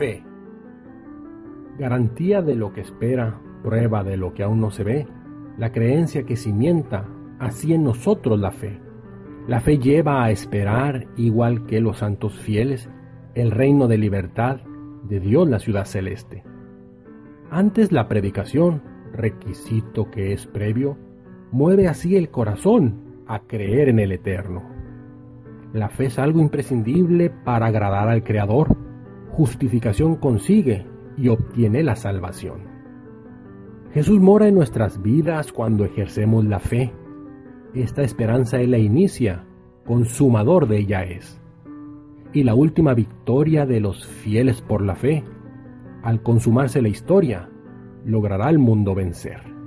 Fe. Garantía de lo que espera, prueba de lo que aún no se ve, la creencia que cimienta así en nosotros la fe. La fe lleva a esperar, igual que los santos fieles, el reino de libertad de Dios, la ciudad celeste. Antes la predicación, requisito que es previo, mueve así el corazón a creer en el eterno. La fe es algo imprescindible para agradar al Creador. Justificación consigue y obtiene la salvación. Jesús mora en nuestras vidas cuando ejercemos la fe. Esta esperanza Él la inicia, consumador de ella es. Y la última victoria de los fieles por la fe, al consumarse la historia, logrará el mundo vencer.